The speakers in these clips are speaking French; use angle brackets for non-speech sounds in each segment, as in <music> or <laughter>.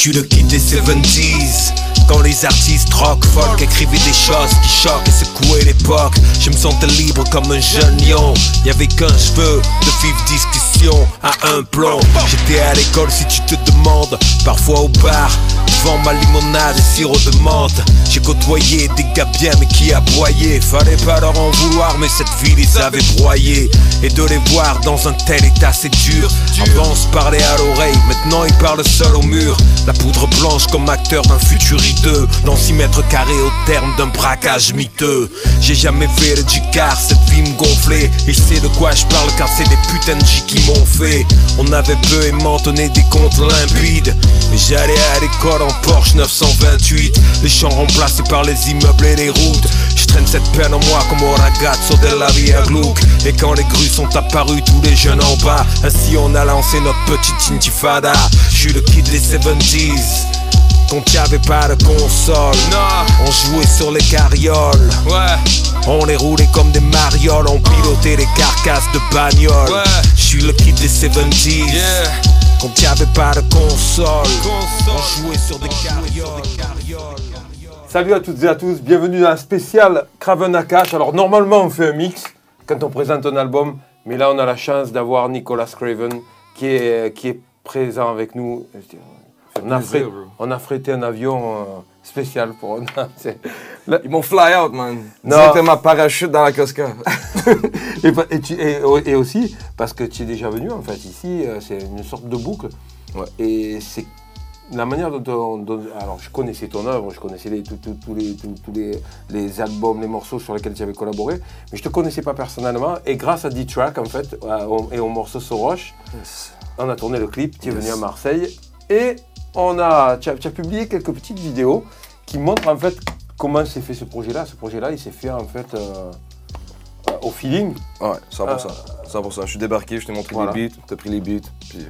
suis le kid des 70s. Quand les artistes rock folk écrivaient des choses qui choquent et secouaient l'époque, je me sentais libre comme un jeune lion. Y'avait qu'un cheveu de vive discussion à un plomb. J'étais à l'école si tu te demandes, parfois au bar, devant ma limonade et sirop de menthe. J'ai côtoyé des gars bien mais qui aboyaient. Fallait pas leur en vouloir, mais cette vie les avait broyés. Et de les voir dans un tel état, c'est dur. Avant se parlait à l'oreille, maintenant ils parlent seul au mur. La poudre blanche comme acteur d'un futur hideux. Dans 6 mètres carrés au terme d'un braquage miteux. J'ai jamais fait le car cette vie me gonflait. Il sait de quoi je parle car c'est des putains de On avait peu aimantonné des comptes limpides. Mais j'allais à l'école en Porsche 928. Les champs remplacés par les immeubles et les routes. Je traîne cette peine en moi comme au ragazzo de la via Gluck. Et quand les grues sont apparues, tous les jeunes en bas. Ainsi on a lancé notre petite intifada. Je suis le kid des 70s. Quand y avait pas de console, on jouait sur les carrioles. Ouais, On les roulait comme des marioles, on pilotait les carcasses de bagnoles. Ouais. Je suis le kid des 70s. yeah. Quand y avait pas de console, Console. on jouait sur des carrioles. Salut à toutes et à tous, bienvenue dans un spécial Craven Akash. Alors normalement on fait un mix quand on présente un album, mais là on a la chance d'avoir Nicolas Craven qui est, qui est présent avec nous. On a, frais- on a frété un avion euh, spécial pour c'est- <laughs> Ils m'ont fly out, man. Non. Directement parachute dans la Cosca. <laughs> et, pa- et tu- et- et aussi parce que tu es déjà venu en fait ici, euh, c'est une sorte de boucle. Ouais. Et c'est la manière dont, on- dont- Alors je connaissais ton œuvre, je connaissais les- tous- les, tous, tous les, les albums, les morceaux sur lesquels tu avais collaboré, mais je te connaissais pas personnellement. Et grâce à D-Track en fait, à- au- et au morceau Soroche, on a tourné le clip, tu es venu à Marseille et on a, tu, as, tu as publié quelques petites vidéos qui montrent en fait comment s'est fait ce projet-là. Ce projet-là, il s'est fait en fait euh, euh, au feeling. Ouais, 100%. 100%. Je suis débarqué, je t'ai montré Voilà. les beats, t'as pris les beats, puis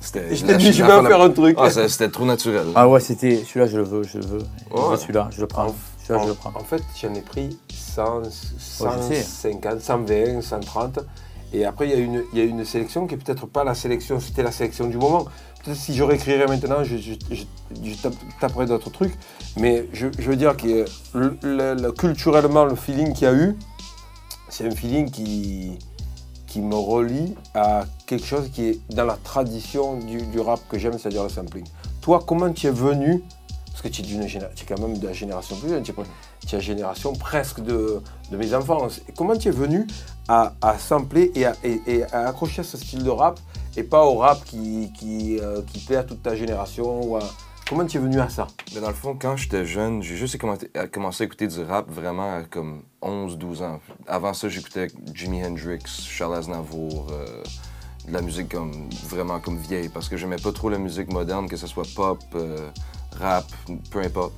c'était... Je t'ai dit, je vais faire un truc. Ah, c'était trop naturel. Ah ouais, c'était celui-là, je le veux, je le veux. Ouais. celui-là, je le prends. En, Celui-là, je le en- prends. en fait, j'en ai pris 100, je sais. 150, 120, 130. Et après, il y, a une- il y a une sélection qui est peut-être pas la sélection, c'était la sélection du moment. Si je réécrirais maintenant, je, je- je- je tape- taperais d'autres trucs. Mais je, veux dire que le- le- le- culturellement, le feeling qu'il y a eu, c'est un feeling qui, qui me relie à quelque chose qui est dans la tradition du, rap que j'aime, c'est-à-dire le sampling. Toi, comment tu es venu Parce que tu es, quand même de la génération plus jeune, tu es, tu la génération presque de, de mes enfants. Comment tu es venu à, sampler et à accrocher à ce style de rap et pas au rap qui, qui, euh, à toute ta génération Comment tu es venu à ça? Mais dans le fond, quand j'étais jeune, j'ai juste commencé à, commencé à écouter du rap vraiment à comme 11-12 ans. Avant ça, j'écoutais Jimi Hendrix, Charles Aznavour, euh, de la musique comme vraiment comme vieille, parce que j'aimais pas trop la musique moderne, que ce soit pop, euh, rap, peu importe.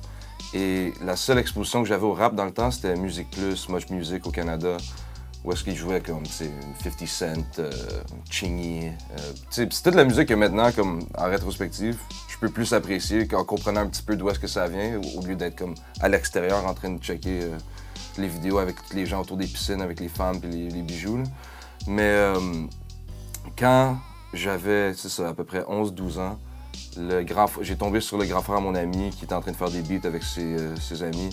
Et la seule exposition que j'avais au rap dans le temps, c'était Musique Plus, Much Music au Canada, où est-ce qu'ils jouaient comme, tu sais, une 50 Cent, euh, Chingy. euh, c'est toute la musique que maintenant, comme en rétrospective, je peux plus apprécier en comprenant un petit peu d'où est-ce que ça vient, au lieu d'être comme à l'extérieur en train de checker euh, les vidéos avec les gens autour des piscines, avec les femmes et les, bijoux. Mais euh, quand j'avais, à peu près 11-12 ans, j'ai tombé sur le grand frère à mon ami qui était en train de faire des beats avec ses, euh, ses amis.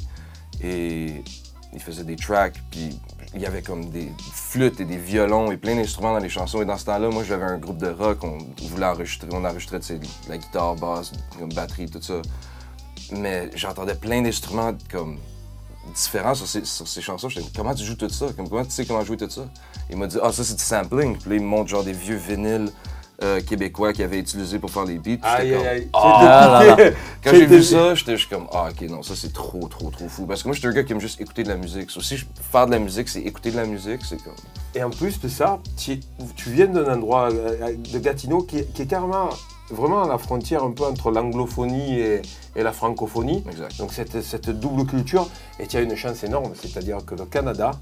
Et il faisait des tracks, puis il y avait comme des flûtes et des violons et plein d'instruments dans les chansons. Et dans ce temps-là, moi, j'avais un groupe de rock, on voulait enregistrer, on enregistrait la guitare, basse, comme batterie, tout ça. Mais j'entendais plein d'instruments comme différents sur ces, sur ces chansons. J'étais comment tu joues tout ça? Comme, comment tu sais comment jouer tout ça? Il m'a dit, ah, ça c'est du sampling. Puis là, il me montre genre des vieux vinyles euh, québécois qu'il avait utilisés pour faire les beats. Ah là là. <laughs> quand j'ai vu ça, j'étais juste comme Ah, ok, non, ça c'est trop, trop, trop fou. Parce que moi, j'étais un gars qui aime juste écouter de la musique. Aussi, je- faire de la musique, c'est écouter de la musique, c'est comme. Et en plus de ça, tu, tu viens d'un endroit euh, de Gatineau qui, est- qui est carrément vraiment à la frontière un peu entre l'anglophonie et, et la francophonie. Exact. Donc cette, cette double culture, et tu as une chance énorme, c'est-à-dire que le Canada,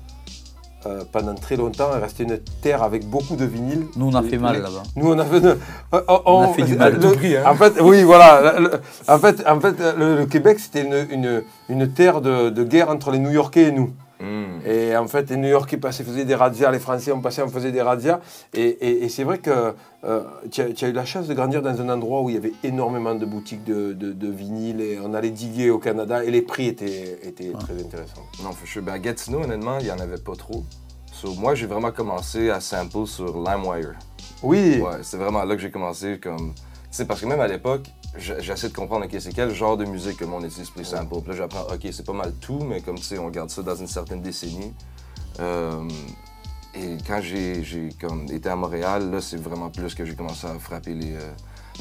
euh, pendant très longtemps, est resté une terre avec beaucoup de vinyles. Nous, on a fait mal là-bas. Nous, on a fait, de- euh, on, On a fait du mal le- prix, hein. En fait, oui, voilà. le- le- en fait, en fait le, le Québec, c'était une, une, une terre de, de guerre entre les New-Yorkais et nous. Hmm. Et en fait, les New Yorkais passaient, faisaient des razzias, les Français on passait, on faisait des razzias. Et, et- et c'est vrai que euh, tu as, eu la chance de grandir dans un endroit où il y avait énormément de boutiques de, de, de vinyle et on allait diguer au Canada et les prix étaient, étaient très intéressants. Non, sure. Ben, à Gatineau, honnêtement, il n'y en avait pas trop. So, moi, j'ai vraiment commencé à sample sur LimeWire. Oui, Ouais, c'est vraiment là que j'ai commencé comme. Tu sais, parce que même à l'époque, j'essaie de comprendre, OK, c'est quel genre de musique que le monde utilise pour. Puis là, j'apprends, OK, c'est pas mal tout, mais comme tu sais, on garde ça dans une certaine décennie. Euh, et quand j'ai j'ai comme été à Montréal, là, c'est vraiment plus que j'ai commencé à frapper les euh,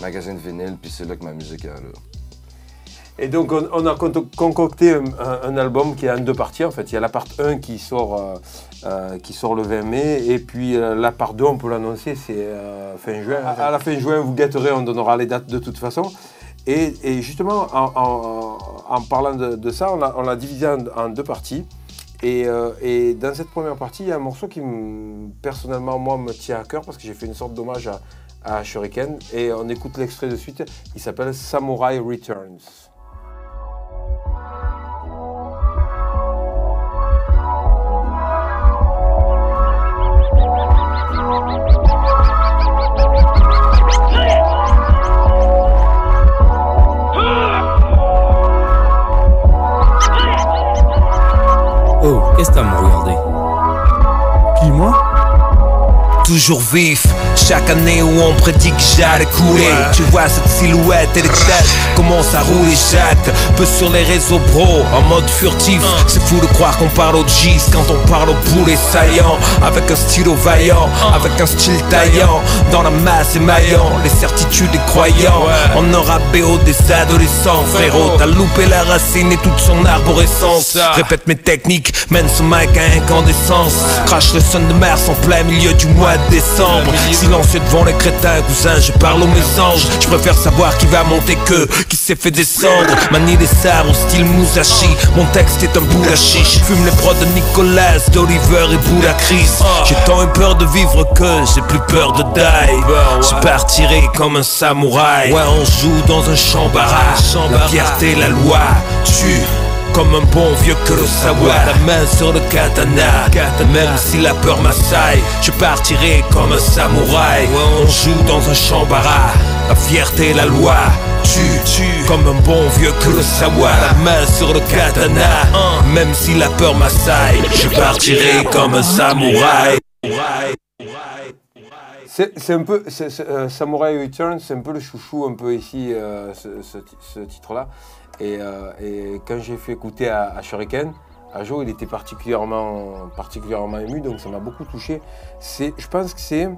magasins de vinyle, puis c'est là que ma musique est là. Et donc, on, on a con- concocté un, un- un album qui est en deux parties. En fait, il y a la part 1 qui sort, euh, euh, qui sort le 20 mai, et puis euh, la part 2, on peut l'annoncer, c'est euh, fin juin. À, à la fin juin, vous guetterez, on donnera les dates de toute façon. Et, et justement, en, en- en parlant de, de ça, on l'a divisé en, en deux parties. Et, et dans cette première partie, il y a un morceau qui, me- personnellement, moi, me tient à cœur parce que j'ai fait une sorte d'hommage à, à Shuriken. Et on écoute l'extrait de suite. Il s'appelle Samurai Returns. Qu'est-ce que t'as à me regarder Qui, moi? Toujours vif. Chaque année où on prédit que j'allais couler. Tu vois cette silhouette et les têtes commencent à rouler chaque peu sur les réseaux pro en mode furtif. C'est fou de croire qu'on parle au G's quand on parle au poulet saillant. Avec un stylo vaillant, avec un style taillant. Dans la masse émaillant, les certitudes des croyants. On aura BO des adolescents. Frérot, t'as loupé la racine et toute son arborescence. Répète mes techniques, mène ce mic à incandescence. Crache le son de mars en plein milieu du mois de décembre. Silencieux devant les crétins, cousin, je parle aux mésanges. Je préfère savoir qui va monter que qui s'est fait descendre. Manie des au style Musashi. Mon texte est un bout chiche. Fume les prods de Nicolas, d'Oliver et Bouddha Chris. J'ai tant eu peur de vivre que j'ai plus peur de die. Je partirai comme un samouraï. Ouais, on joue dans un champ barrage. La fierté, la loi, tue. Comme un bon vieux Kurosawa. La main sur le katana. Même si la peur m'assaille Je partirai comme un samouraï. On joue dans un champ bara La fierté et la loi Tu, tu Comme un bon vieux Kurosawa. La main sur le katana. Même si la peur m'assaille Je partirai comme un samouraï. C'est c'est un peu, c'est, euh, Samurai Returns, c'est un peu le chouchou un peu ici, euh, ce, ce ti- ce titre-là. Et, euh, et quand j'ai fait écouter à, à Shuriken, à Joe, il était particulièrement, particulièrement ému, donc ça m'a beaucoup touché. Je pense que c'est,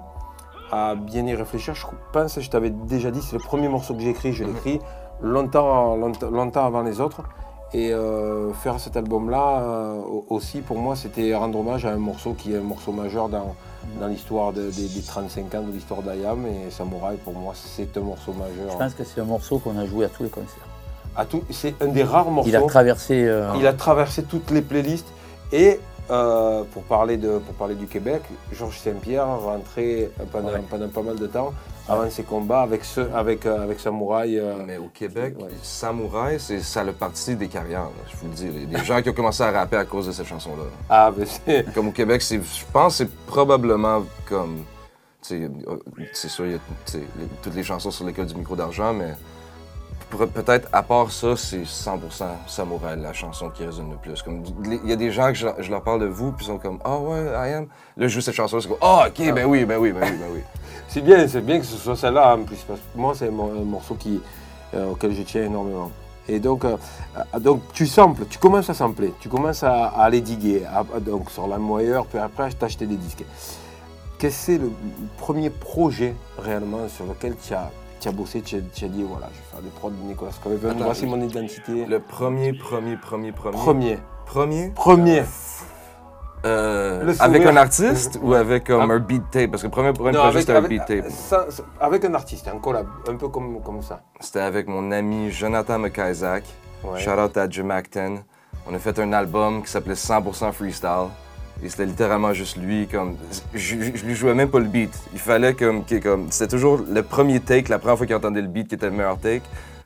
à bien y réfléchir, je pense, je t'avais déjà dit, c'est le premier morceau que j'ai écrit, je l'ai écrit longtemps, longtemps, longtemps avant les autres. Et euh, faire cet album-là euh, au- aussi, pour moi, c'était rendre hommage à un morceau qui est un morceau majeur dans, dans l'histoire de- des- des 35 ans de l'histoire d'Ayam. Et Samouraï, pour moi, c'est un morceau majeur. Je pense que c'est un morceau qu'on a joué à tous les concerts. À tout- c'est un des rares morceaux. Il a traversé. euh, Il a traversé toutes les playlists. Et euh, pour, parler de, pour parler du Québec, Georges Saint-Pierre rentrait pendant, Ouais. pendant pas mal de temps avant ses combats avec, ce, avec, euh, avec Samouraï. euh, Mais au Québec, Ouais. Samouraï, c'est ça le parti des carrières, là, je vous le dis. Il y a des gens qui ont commencé à rapper à cause de cette chanson-là. ah, mais c'est. <laughs> Comme au Québec, c'est, je pense que c'est probablement comme. euh, C'est sûr, il y a toutes les chansons sur l'école du micro d'argent, mais peut-être à part ça, c'est 100% Samouraï, la chanson qui résonne le plus. Il y a des gens que je, leur- parle de vous, puis ils sont comme Ah ouais, I am. Là, je joue cette chanson, c'est comme Ah, ok, ben oui, ben oui, ben oui, ben oui. <laughs> C'est bien, c'est bien que ce soit celle-là en plus, parce que moi c'est un, mor- un morceau qui, euh, auquel je tiens énormément. Et donc, euh, donc tu samples, tu commences à sampler, tu commences à, aller diguer, donc sur la moyeur, puis après t'acheter des disques. Qu'est-ce que le premier projet réellement sur lequel tu as, tu as bossé, tu as, tu as dit voilà, je vais faire des prods de Nicolas Attends, voici mon identité. Le premier, premier, premier, premier. Premier, Premier? premier. Euh, avec un artiste ou avec Ah. un beat tape? Parce que le premier, premier Non, projet, c'était un beat tape. ça- avec un artiste, un collab, un peu comme, comme ça. C'était avec mon ami Jonathan McIsaac. Ouais. Shout out à Jim Acton. On a fait un album qui s'appelait 100% Freestyle. Et c'était littéralement juste lui, comme. Je, je- je lui jouais même pas le beat. Il fallait comme. comme C'était toujours le premier take, la première fois qu'il entendait le beat qui était le meilleur take.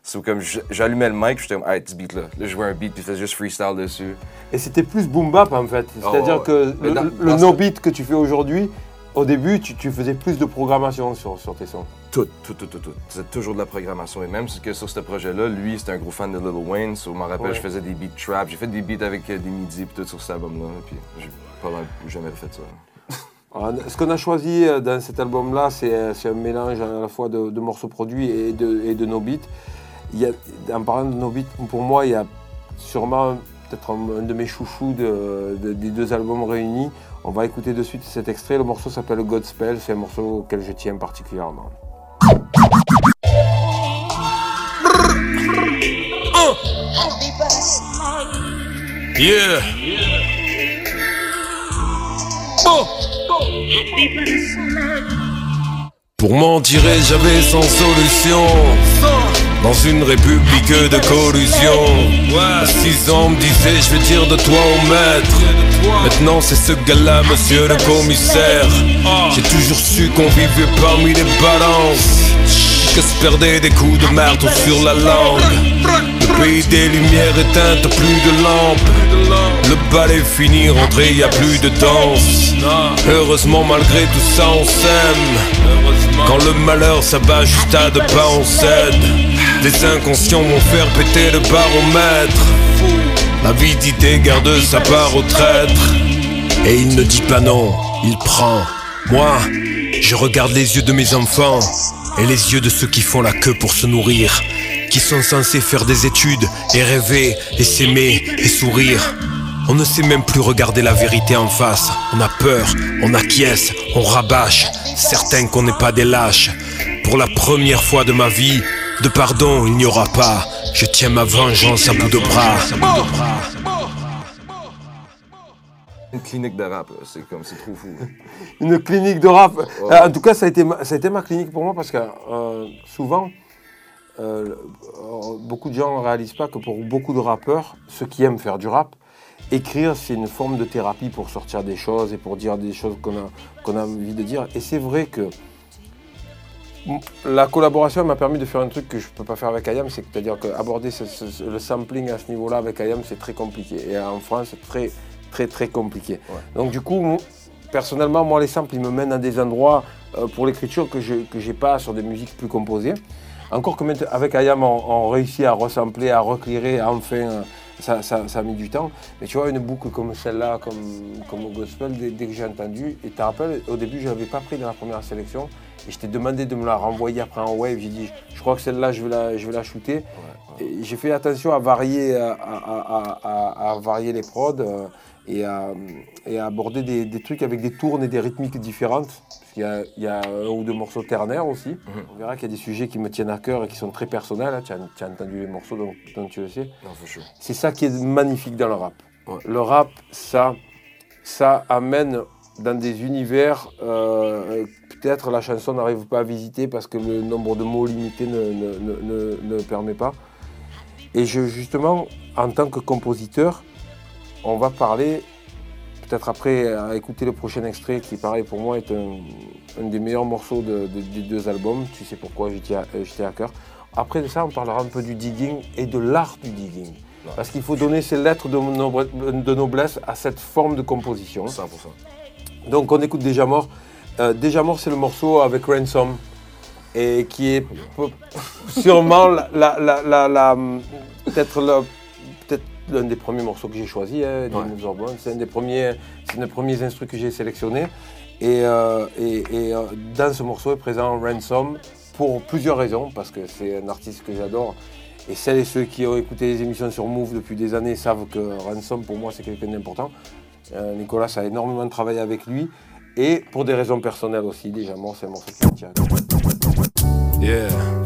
C'est comme j'allumais le mic, j'étais comme, hey, ce beat là. Là, je jouais un beat, puis je faisais juste freestyle dessus. Et c'était plus boom bap en fait. C'est-à-dire ouais. que le, dans- le dans no ce- beat que tu fais aujourd'hui, au début, tu, tu faisais plus de programmation sur, sur tes sons. Tout, tout, tout, tout, tout. C'est toujours de la programmation. Et même que sur ce projet-là, lui, c'était un gros fan de Lil Wayne. So, je m'en rappelle, Ouais. je faisais des beats trap. J'ai fait des beats avec euh, des midis puis tout sur cet album-là. Puis j'ai pas mal jamais refait ça. Alors, <laughs> Ce qu'on a choisi euh, dans cet album-là, c'est euh, c'est un mélange à la fois de, de morceaux produits et de, et de no beats. Il y a, en parlant de no beats, pour moi, il y a sûrement peut-être un, un de mes chouchous de- de- des deux albums réunis. On va écouter de suite cet extrait. Le morceau s'appelle Godspell. C'est un morceau auquel je tiens particulièrement. Pour m'en tirer, j'avais sans solution. Dans une république de collusion. À 6 ans, on me disait, je vais dire de toi au maître. Maintenant, c'est ce gars-là, monsieur le commissaire. J'ai toujours su qu'on vivait parmi les balances. Que se perdaient des coups de marteau sur la langue. Le pays des lumières éteintes, plus de lampes. Le bal est fini, rentré, y a plus de danse. Heureusement, malgré tout ça, on s'aime. Quand le malheur s'abat juste à deux pas, on cède. Des inconscients vont faire péter le baromètre. L'avidité garde sa part au traître. Et il ne dit pas non, il prend. Moi, je regarde les yeux de mes enfants et les yeux de ceux qui font la queue pour se nourrir, qui sont censés faire des études et rêver et s'aimer et sourire. On ne sait même plus regarder la vérité en face. On a peur, on acquiesce, on rabâche, certain qu'on n'est pas des lâches. Pour la première fois de ma vie, de pardon il n'y aura pas. Je tiens ma vengeance à bout de bras. Une clinique de rap, c'est comme, c'est trop fou. Une clinique de rap. Euh, en tout cas, ça a, été ma, ça a été ma clinique pour moi parce que euh, souvent, euh, beaucoup de gens ne réalisent pas que pour beaucoup de rappeurs, ceux qui aiment faire du rap, écrire, c'est une forme de thérapie pour sortir des choses et pour dire des choses qu'on a, qu'on a envie de dire. Et c'est vrai que la collaboration m'a permis de faire un truc que je ne peux pas faire avec IAM, c'est-à-dire qu'aborder le sampling à ce niveau-là avec IAM, c'est très compliqué. Et en France, c'est très, très, très compliqué. Donc du coup, personnellement, moi, les samples, ils me mènent à des endroits euh, pour l'écriture que je n'ai pas sur des musiques plus composées. Encore que avec IAM, on, on réussit à resampler, à reclirer, à enfin, euh, ça, ça- ça a mis du temps. Mais tu vois, une boucle comme celle-là, comme, comme au gospel, dès, dès que j'ai entendu, et tu te rappelles, au début, je ne l'avais pas pris dans la première sélection, et je t'ai demandé de me la renvoyer après en wave. J'ai dit, je crois que celle-là, je vais la, je vais la shooter. Et J'ai fait attention à varier, à, à- à- à- à varier les prods euh, et, à, et à aborder des, des trucs avec des tournes et des rythmiques différentes. Y a, il y a un ou deux morceaux ternaires aussi. On verra qu'il y a des sujets qui me tiennent à cœur et qui sont très personnels. hein. Tu, as, tu as entendu les morceaux, donc tu le sais. C'est ça qui est magnifique dans le rap. Ouais. Le rap, ça, ça amène dans des univers, euh, peut-être la chanson n'arrive pas à visiter parce que le nombre de mots limité ne, ne, ne- ne- ne le permet pas. Et je, justement, en tant que compositeur, on va parler, peut-être après à écouter le prochain extrait qui, pareil, pour moi, est un, un des meilleurs morceaux de- de- des deux albums. Tu sais pourquoi j'étais à, euh, à cœur. Après de ça, on parlera un peu du digging et de l'art du digging. Parce qu'il faut donner ses lettres de, noble- de noblesse à cette forme de composition. 100%. Donc on écoute Déjà Mort. Euh, Déjà Mort, c'est le morceau avec Ransom. Et qui est sûrement la, la- la- la- la- peut-être le- l'un des premiers morceaux que j'ai choisi, hein, Ouais. C'est un des premiers, c'est un des premiers instruments que j'ai sélectionné. Et, euh, et- et, euh, dans ce morceau est présent Ransom pour plusieurs raisons, parce que c'est un artiste que j'adore. Et celles et ceux qui ont écouté les émissions sur Move depuis des années savent que Ransom, pour moi, c'est quelqu'un d'important. Euh, Nicolas a énormément travaillé avec lui. Et pour des raisons personnelles aussi, déjà, moi, c'est un morceau qui me tient. Yeah.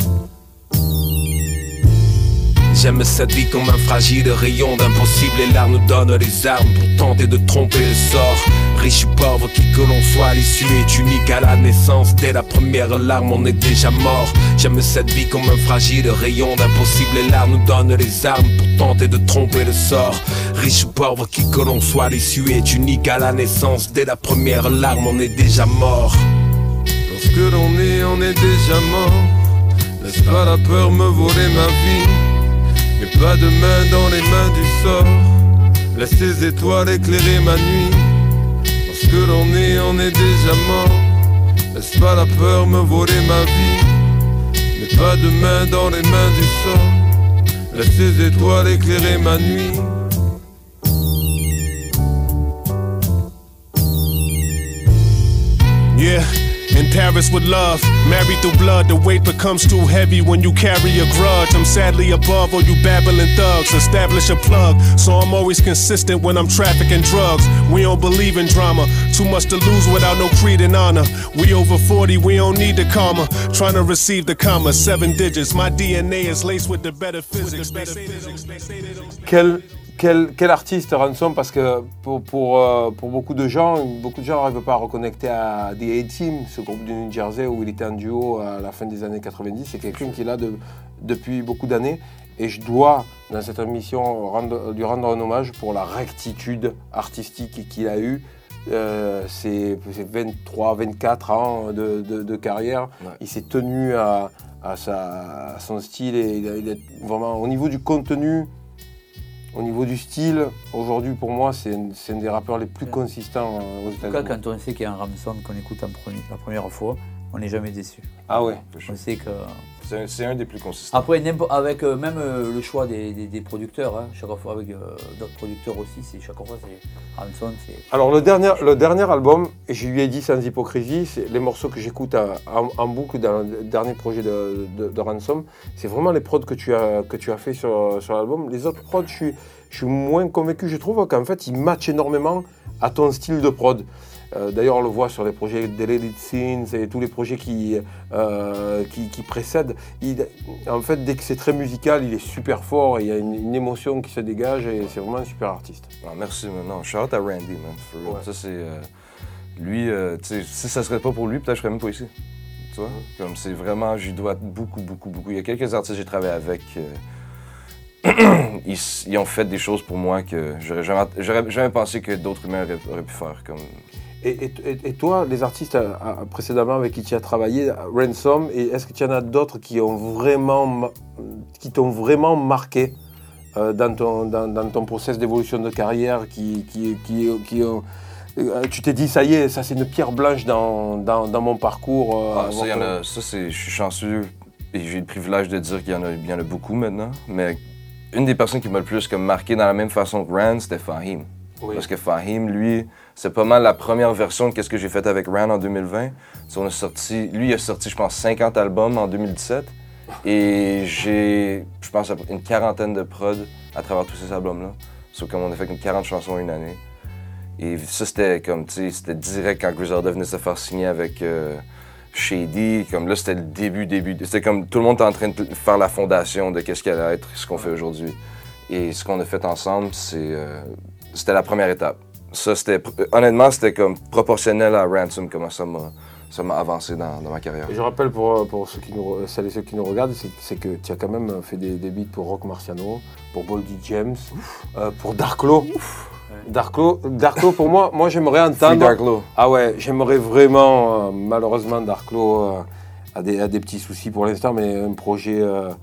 J'aime cette vie comme un fragile rayon d'impossible Et l'art nous donne les armes pour tenter de tromper le sort. Riche ou pauvre, qui que l'on soit, l'issue est unique à la naissance. Dès la première larme, on est déjà mort. J'aime cette vie comme un fragile rayon d'impossible Et l'art nous donne les armes pour tenter de tromper le sort. Riche ou pauvre, qui que l'on soit, l'issue est unique à la naissance. Dès la première larme, on est déjà mort. Lorsque l'on est, on est déjà mort. Laisse pas la peur me voler ma vie? Et pas de main dans les mains du sort. Laisse tes étoiles éclairer ma nuit. Parce que l'on est, on est déjà mort. Laisse pas la peur me voler ma vie? Mais pas de main dans les mains du sort. Laisse tes étoiles éclairer ma nuit. Yeah, in Paris with love, married through blood, the weight becomes too heavy when you carry a grudge. I'm sadly above all you babbling thugs. Establish a plug, so I'm always consistent when I'm trafficking drugs. We don't believe in drama, too much to lose without no creed and honor. We over 40, we don't need the karma. Trying to receive the comma, seven digits. My DNA is laced with the better physics. Quel, quel, quel artiste Ransom Parce que pour, pour, euh, pour beaucoup de gens, beaucoup de gens n'arrivent pas à reconnecter à The A-Team, ce groupe du New Jersey où il était en duo à la fin des années 90. C'est quelqu'un qui est là de- depuis beaucoup d'années. Et je dois, dans cette émission, rendre- lui rendre un hommage pour la rectitude artistique qu'il a eue. Euh, c'est c'est 23, 24 ans de, de- de carrière. Ouais. Il s'est tenu à, à sa- à son style et il a- il est vraiment au niveau du contenu, au niveau du style. Aujourd'hui, pour moi, c'est un, des rappeurs les plus Ouais. consistants euh, aux En tout cas, États-Unis. quand on sait qu'il y a un Ramson qu'on écoute en premier- la première fois, on n'est jamais déçu. Ah ouais. On sait que. C'est un, des plus consistants. Après, avec euh, même euh, le choix des, des- des producteurs, hein, chaque fois avec euh, d'autres producteurs aussi, c'est chaque fois c'est c'est. Alors le dernier, le dernier album, et je lui ai dit sans hypocrisie, c'est les morceaux que j'écoute en, boucle dans le dernier projet de, de- de Ransom, c'est vraiment les prods que tu as, que tu as fait sur, sur l'album. Les autres prods, je suis, je suis moins convaincu. Je trouve qu'en fait, ils matchent énormément à ton style de prod. Euh, D'ailleurs, on le voit sur les projets Deleted Scenes et tous les projets qui, euh, qui, qui précèdent. Il- en fait, dès que c'est très musical, il est super fort et il y a une, une émotion qui se dégage et c'est vraiment un super artiste. Non, merci, man. Non, shout out à Randy, man. for real. Ouais. Ça, c'est. euh, lui, tu sais, si ça serait pas pour lui, peut-être je serais même pas ici. Tu vois? Comme c'est vraiment, j'y dois beaucoup, beaucoup, beaucoup. Il y a quelques artistes que j'ai travaillé avec. <clears throat> ils, ont fait des choses pour moi que j'aurais jamais, jamais pensé que d'autres humains auraient, auraient pu faire. Comme... Et, et- et- et toi, les artistes euh, euh, précédemment avec qui tu as travaillé, Ransom, est-ce que tu en as d'autres qui ont vraiment, ma- qui t'ont vraiment marqué euh, dans, ton, dans, dans ton process d'évolution de carrière, qui, qui, qui, qui ont- tu t'es dit, ça y est, ça c'est une pierre blanche dans, dans, dans mon parcours. euh, Ah, ça, avoir il y en fait- a- ça, c'est, je suis chanceux et j'ai le privilège de dire qu'il y en a, il y en a beaucoup maintenant. Mais une des personnes qui m'a le plus comme, marqué dans la même façon que Rand, c'était Fahim. Oui. Parce que Fahim, lui, c'est pas mal la première version de qu'est-ce que j'ai fait avec Rand en 2020. C'est, on a sorti, lui, il a sorti, je pense, 50 albums en 2017. Et j'ai, je pense, une quarantaine de prods à travers tous ces albums-là. Sauf comme on a fait comme 40 chansons en une année. Et ça, c'était comme, tu sais, c'était direct quand Griselda venait se faire signer avec euh, Shady. Comme là, c'était le début, début. C'était comme tout le monde était en train de faire la fondation de qu'est-ce qu'elle allait être, ce qu'on fait aujourd'hui. Et ce qu'on a fait ensemble, c'est, euh, c'était la première étape. Ça, c'était, honnêtement, c'était comme proportionnel à Ransom, comment ça m'a, ça m'a avancé dans, dans ma carrière. Et je rappelle pour, pour ceux qui nous, celles et ceux qui nous regardent, c'est, que tu as quand même fait des, des beats pour Rock Marciano, pour Boldy James, euh, pour Darklo. Darklo, Darklo, pour moi, moi j'aimerais entendre. Dark Low. Ah ouais, j'aimerais vraiment, euh, malheureusement, Darklo euh, a, des, a des petits soucis pour l'instant, mais un projet euh, euh,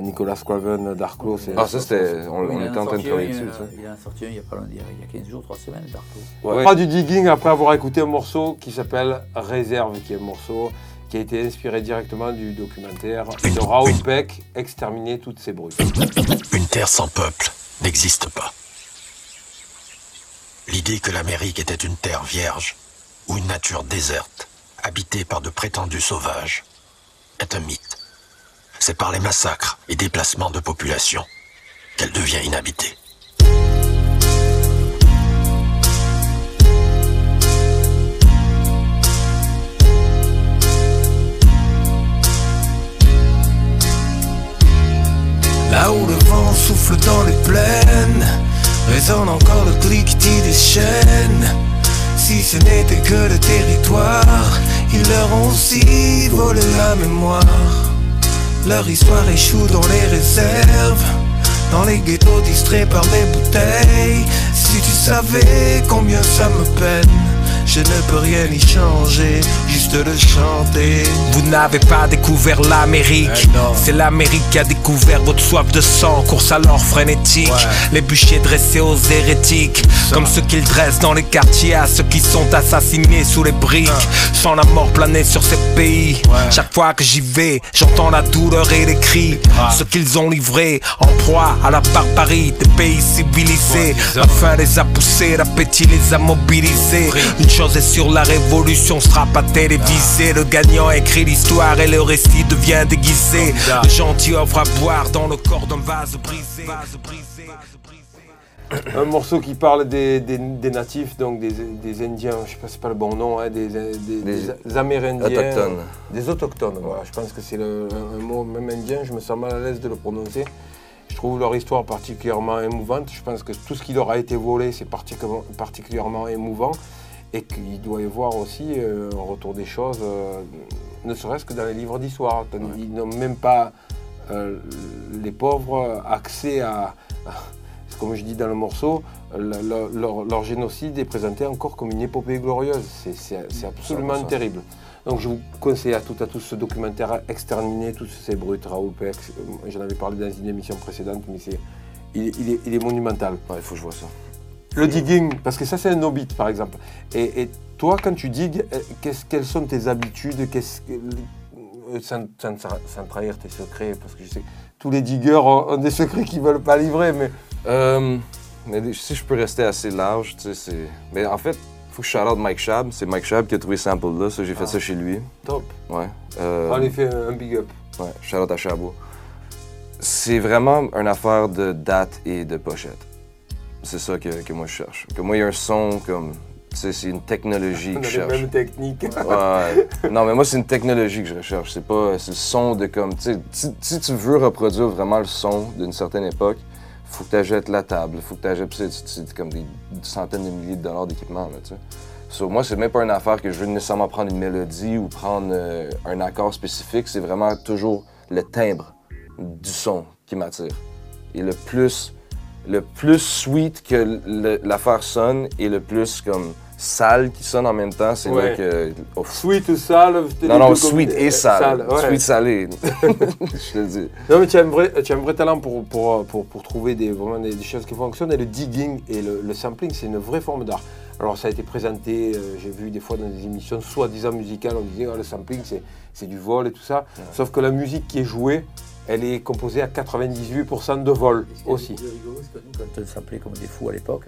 Nicolas Craven, Darklo, c'est. Ah, ça, c'était, on, était en train de travailler il dessus, en a- tu sais. Il en a sorti un il y a pas longtemps, il y a- il y a 15 jours, 3 semaines, Darko. On Ouais. fera du digging après avoir écouté un morceau qui s'appelle Réserve, qui est un morceau qui a été inspiré directement du documentaire de Raoul Peck, Exterminer toutes ces brutes. Une terre sans peuple n'existe pas. L'idée que l'Amérique était une terre vierge ou une nature déserte, habitée par de prétendus sauvages, est un mythe. C'est par les massacres et déplacements de population qu'elle devient inhabitée. Là où le vent souffle dans les plaines Résonne encore le cliquetis des chaînes Si ce n'était que le territoire Ils leur ont aussi volé la mémoire Leur histoire échoue dans les réserves. Dans les ghettos distraits par les bouteilles. Si tu savais combien ça me peine Je ne peux rien y changer, juste le chanter. Vous n'avez pas découvert l'Amérique. C'est l'Amérique qui a découvert votre soif de sang. Course alors frénétique. Les bûchers dressés aux hérétiques. Comme ceux qu'ils dressent dans les quartiers à ceux qui sont assassinés sous les briques. Sans la mort planer sur ces pays. Chaque fois que j'y vais, j'entends la douleur et les cris. Ce qu'ils ont livré en proie à la barbarie des pays civilisés. La faim les a poussés, l'appétit les a mobilisés. Une chose est sur la révolution sera pas télévisée. Le gagnant écrit l'histoire et le récit devient déguisé. Le gentil offre à boire dans le corps d'un vase brisé. Un morceau qui parle des, des- des natifs, donc des, des Indiens, je sais pas, c'est pas le bon nom, hein, des, des- des Amérindiens. Autochtones. Des autochtones, voilà. Je pense que c'est le- un, un mot, même indien, je me sens mal à l'aise de le prononcer. Je trouve leur histoire particulièrement émouvante. Je pense que tout ce qui leur a été volé, c'est particulièrement, particulièrement émouvant. Et qu'il doit y avoir aussi euh, un retour des choses, euh, ne serait-ce que dans les livres d'histoire. Ils n'ont même pas, euh, les pauvres, accès à, <laughs> comme je dis dans le morceau, le- le- leur, leur génocide est présenté encore comme une épopée glorieuse. C'est- absolument 100%. terrible. Donc je vous conseille à toutes à tous ce documentaire Exterminer tous ces brutes, Raoul Pex. J'en avais parlé dans une émission précédente, mais c'est, il, est- il est, il est monumental. Ouais, il faut que je vois ça. Le digging, parce que ça c'est un no-beat par exemple. Et, et toi quand tu digues, euh, qu'est-ce- quelles sont tes habitudes qu'est-ce que- euh, sans, sans- sans trahir tes secrets, parce que je sais que tous les diggers ont, ont des secrets qu'ils ne veulent pas livrer, mais Euh, mais si je peux rester assez large, tu sais, c'est. Mais en fait, il faut que je shout out Mike Shab. C'est Mike Shab qui a trouvé ce sample-là. Ça, j'ai fait ça chez lui. top. Ouais. Euh, On lui fait un, big up. Ouais, shout out à Chabot. C'est vraiment une affaire de date et de pochette. C'est ça que, que moi je cherche. Que moi, il y a un son comme. C'est une technologie On que je les cherche. mêmes techniques. Ouais. Non, mais moi, c'est une technologie que je recherche. C'est pas. C'est le son de comme. Tu si, tu veux reproduire vraiment le son d'une certaine époque, faut que tu achètes la table, faut que tu achètes. C'est comme des centaines de milliers de dollars d'équipement, là, tu sais. So, moi, c'est même pas une affaire que je veux nécessairement prendre une mélodie ou prendre euh, un accord spécifique. C'est vraiment toujours le timbre du son qui m'attire. Et le plus, le plus sweet que l'affaire sonne et le plus comme sale qui sonne en même temps, c'est Ouais. là que. Ouf. Sweet ou sale Non, non, sweet et sale. ouais. Sweet salé. <laughs> je te le dis. Non mais tu as un vrai, tu as un vrai talent pour, pour, pour, pour trouver des, vraiment des, des choses qui fonctionnent et le digging et le, le sampling c'est une vraie forme d'art. Alors ça a été présenté, euh, j'ai vu des fois dans des émissions soi-disant musicales, on disait oh, le sampling c'est, c'est du vol et tout ça. Sauf que la musique qui est jouée, elle est composée à 98% de vol aussi. Rigolo, c'est que nous, quand on s'appelait comme des fous à l'époque,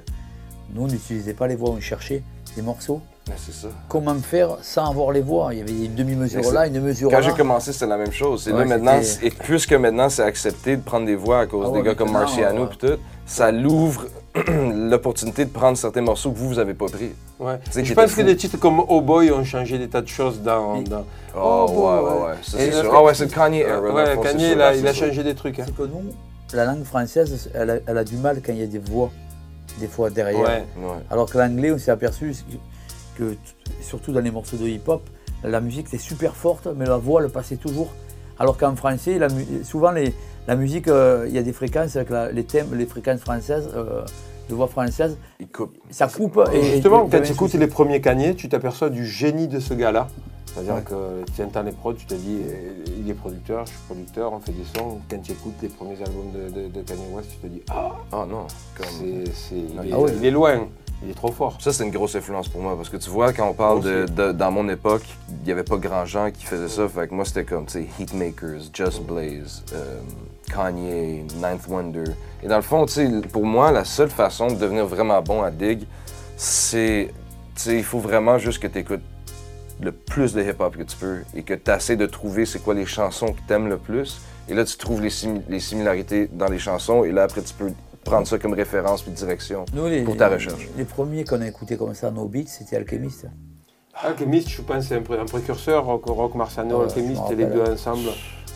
nous, on n'utilisait pas les voix, on cherchait des morceaux. Ben, ça. Comment faire sans avoir les voix Il y avait une demi-mesure Mais là, une mesure Quand là. j'ai commencé, c'était la même chose. Ouais, là maintenant, et puisque maintenant c'est accepté de prendre des voix à cause Ah des gars comme Marciano ouais. et tout, ça l'ouvre <clears throat> l'opportunité de prendre certains morceaux que vous, vous avez pas pris. Ouais. Je pense que des titres comme Oh Boy ont changé des tas de choses dans... Et- dans- Oh, Oh, ouais, ouais. c'est sûr. Ah ouais, c'est Kanye Ouais, Kanye, sûr, il a, là, il a c'est sûr. changé des trucs. hein. C'est que nous, la langue française, elle a, elle a du mal quand il y a des voix, des fois derrière. Ouais. Ouais. Alors que l'anglais, on s'est aperçu que, surtout dans les morceaux de hip-hop, la musique était super forte, mais la voix, elle passait toujours. Alors qu'en français, la souvent, les- la musique, euh, il y a des fréquences avec la- les thèmes, les fréquences françaises, euh, de voix françaises, ça coupe. Et, Justement, et- quand tu écoutes les premiers Kanye, tu t'aperçois du génie de ce gars-là. C'est-à-dire Ouais. que tu entends les prods, tu te dis, euh, il est producteur, je suis producteur, on fait des sons. Quand tu écoutes les premiers albums de, de- de Kanye West, tu te dis, ah, Ah non. Comme... c'est, c'est- il, Ah ouais. il est loin, il est trop fort. Ça, c'est une grosse influence pour moi parce que tu vois, quand on parle de, de- dans mon époque, il n'y avait pas grand gens qui faisaient ça. Fait que moi, c'était comme, tu sais, Heatmakers, Just Blaze, euh, Kanye, Ninth Wonder. Et dans le fond, tu sais, pour moi, la seule façon de devenir vraiment bon à Dig, c'est, tu sais, il faut vraiment juste que tu écoutes le plus de hip-hop que tu peux et que tu essaies de trouver c'est quoi les chansons que tu aimes le plus. Et là, tu trouves les, simi- les similarités dans les chansons et là, après, tu peux prendre ça comme référence puis direction. Nous, les, pour ta recherche. Les premiers qu'on a écoutés comme ça, nos beats, c'était Alchemist. Alchemist, je pense, c'est un, pré- un précurseur, Rock, Rock Marciano, Ouais, Alchemist, je me les deux rappelle. ensemble.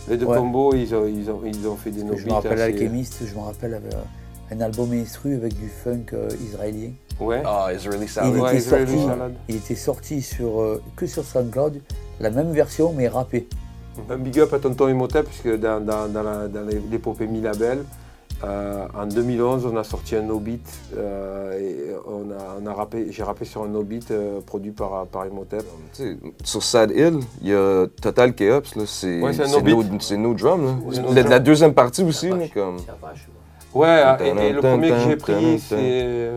Les deux Ouais. combos, ils ont, ils ont, ils ont fait des que je me rappelle assez- Alchemist, je me rappelle avec euh, un album instru avec du funk euh, israélien. Ouais. Ah, Israeli Il Salad. Ouais, était Israeli sorti, Salad. il était sorti sur, euh, que sur SoundCloud, la même version mais rappée. Un big up à Tonton Imhotep, puisque dans, dans, dans la- dans les- l'épopée Mi-Label, Euh, en 2011, on a sorti un no beat euh, et on a, on a rappé, j'ai rappé sur un no beat euh, produit par, par Imhotep. Sur Sad Hill, il y a Total Chaos, là, c'est Ouais, c'est un c'est no-beat. no, c'est no drum. Là. La, drum. la deuxième partie aussi, là, comme... Ouais, et, et le premier que j'ai pris, c'est.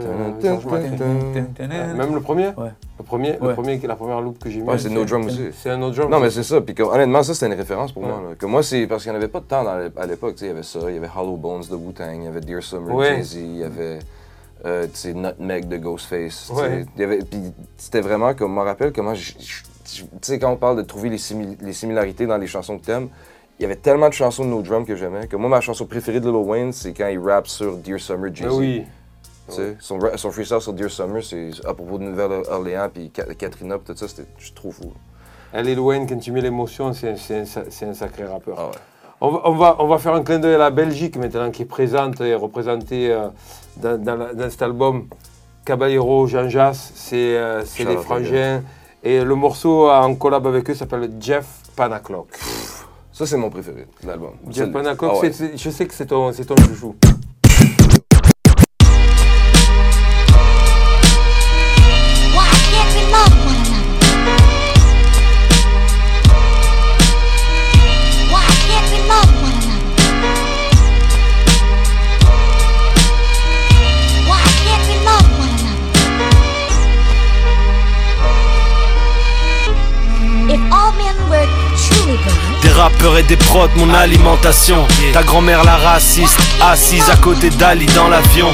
Même le premier? Ouais. Le premier, le premier, la première loop que j'ai mis. Ouais, c'est no drum aussi. C'est un no drum. Non, mais c'est ça. Puis honnêtement, ça, c'était une référence pour Ouais. moi. là. Que moi, c'est parce qu'il n'y en avait pas de temps à l'époque. Tu sais, Il y avait ça, il y avait Hollow Bones de Wu-Tang, il y avait Dear Summer de Ouais. Jay-Z, il y avait euh, tu sais, Nutmeg de Ghostface. tu sais. Ouais. Il y avait- Puis c'était vraiment comme, je me rappelle comment, tu sais, quand on parle de trouver les, simili- les similarités dans les chansons que t'aimes, il y avait tellement de chansons de No Drum que j'aimais. Que moi, ma chanson préférée de Lil Wayne, c'est quand il rappe sur Dear Summer Jay-Z. Mais oui. Son, son freestyle sur Dear Summer, c'est à propos de Nouvelle-Orléans, puis Ka- Katrina, puis tout ça, c'était je suis trop fou. Elle est Wayne, quand tu mets l'émotion, c'est un, c'est un sacré rappeur. Ah ouais. On va, on, va, on va faire un clin d'œil à la Belgique maintenant qui est présente et représentée euh, dans, dans la- dans cet album. Caballero, Jean Jass, c'est euh, out, frangins. Et le morceau en collab avec eux s'appelle Jeff Panaclock. Ça, c'est mon préféré l'album. Ah ouais. je sais que c'est ton, ton chouchou. Des rappeurs et des prods, mon alimentation. Ta grand-mère la raciste, assise à côté d'Ali dans l'avion.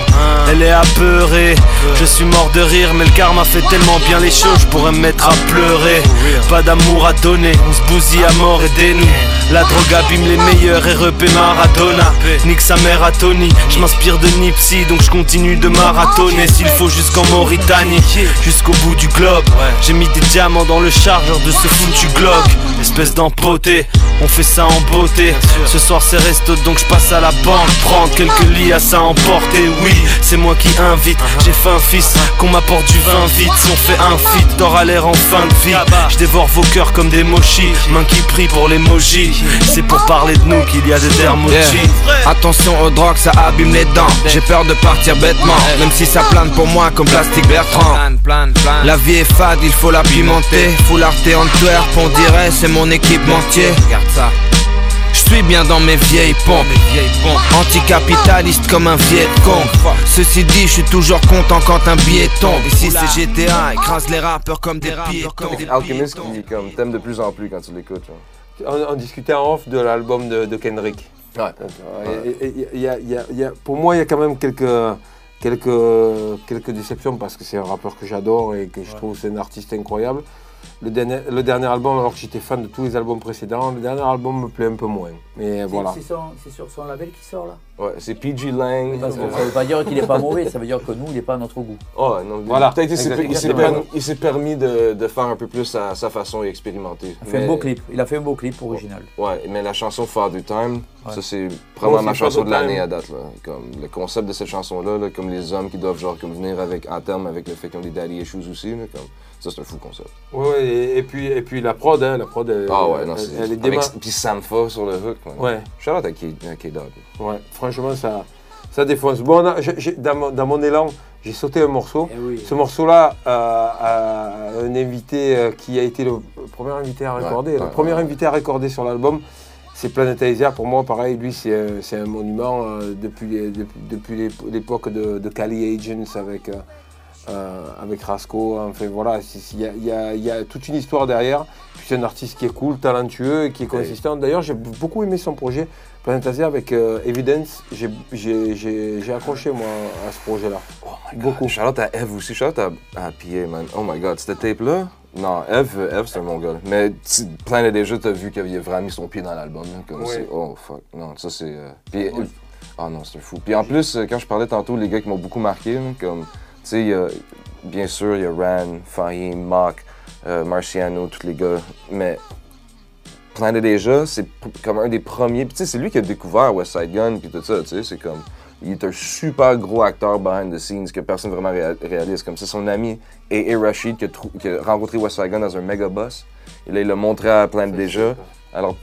Elle est apeurée, je suis mort de rire, mais le karma fait tellement bien les choses, je pourrais me mettre à pleurer. Pas d'amour à donner, on se bousille à mort, aidez-nous. La drogue abîme les meilleurs et repé Maradona. Nique sa mère à Tony, je m'inspire de Nipsey, donc je continue de marathonner s'il faut jusqu'en Mauritanie, jusqu'au bout du globe. J'ai mis des diamants dans le chargeur de ce foutu Glock, espèce d'empoté. On fait ça en beauté. Ce soir c'est resto donc je passe à la banque prendre quelques lits à ça emporter. Oui, c'est moi qui invite. J'ai faim fils, qu'on m'apporte du vin vite. Si on fait un feat, t'auras l'air en fin de vie. Je dévore vos cœurs comme des mochis. Main qui prie pour les mojis. C'est pour parler de nous qu'il y a des dermochis. Attention aux drogues, ça abîme les dents. J'ai peur de partir bêtement, même si ça plane pour moi comme plastique Bertrand. La vie est fade, il faut la pimenter. Full arte Antwerp, on dirait c'est mon équipementier. Regarde ça. Je suis bien dans mes vieilles pompes. Anticapitaliste comme un vieux con. Ceci dit, je suis toujours content quand un billet tombe. Ici c'est GTA, écrase les rappeurs comme des piétons. Alchemist qui comme, t'aime de plus en plus quand tu l'écoutes. On, on discutait en off de l'album de, de Kendrick. Ouais. Et- et- et il y a- il y a- il y a- pour moi, il y a quand même quelques, quelques, quelques déceptions parce que c'est un rappeur que j'adore et que je trouve c'est un artiste incroyable. Le dernier, album, alors que j'étais fan de tous les albums précédents, le dernier album me plaît un peu moins. Mais voilà. C'est sur son label qui sort là Ouais, c'est PG Lang. Parce que ça veut pas dire qu'il est pas mauvais, ça veut dire que nous, il est pas à notre goût. Oh, non, Voilà. Peut-être qu'il s'est- il s'est Exactement. permis, de, de faire un peu plus à sa façon et expérimenter. Il a fait Mais- un beau clip, il a fait un beau clip original. Ouais, mais la chanson Father Time, Ouais. ça c'est probablement ma chanson de l'année à date. Là. Comme, le concept de cette chanson-là, là, comme les hommes qui doivent genre, comme venir avec, en terme avec le fait qu'ils ont des daddy issues aussi, là, comme, ça c'est un fou concept. Ouais, et, et puis, et puis la prod, hein, la prod, elle, Ah ouais, non, elle- c'est. elle est avec- déma- Puis Sanfa sur le hook. Ouais. Out à K-Dog. Ouais, franchement, ça, ça défonce. Bon, dans, mon, dans mon élan, j'ai sauté un morceau. Ce morceau-là euh, a un invité euh, qui a été le premier invité à Ouais, recorder. le ouais, premier ouais. invité à recorder sur l'album, c'est Planetizer. Pour moi, pareil, lui, c'est un, c'est un monument euh, depuis, l'époque de, de Cali Agents avec, euh, euh, avec Rasco. Enfin, voilà, il y a, y y toute une histoire derrière. Puis c'est un artiste qui est cool, talentueux et qui est consistant. D'ailleurs, j'ai beaucoup aimé son projet. Planetasia avec euh, Evidence, j'ai- j'ai j'ai- j'ai accroché moi à ce projet-là. Beaucoup. Shout out à Eve aussi. Shout out à, à PA, man. Oh my god, cette tape-là? Non, Eve, Eve c'est un bon gars. Mais plein de déjà, t'as vu qu'il avait vraiment mis son pied dans l'album. là, Comme. Oh fuck. Non, ça c'est. euh, Puis, oh non, c'est fou. Puis en plus, quand je parlais tantôt, les gars qui m'ont beaucoup marqué, là, comme. Tu sais, il y a- bien sûr, il y a Ran, Fahim, Mock, euh, Marciano, tous les gars. Mais Planet déjà, c'est comme un des premiers. Puis tu sais, c'est lui qui a découvert West Side Gun puis tout ça, tu sais, c'est comme il est un super gros acteur behind the scenes que personne vraiment réa- réalise. Comme c'est son ami A.A. Rashid qui a, trou- qui a rencontré West Side Gun dans un méga bus. Et là, il l'a montré à Planet déjà. Alors,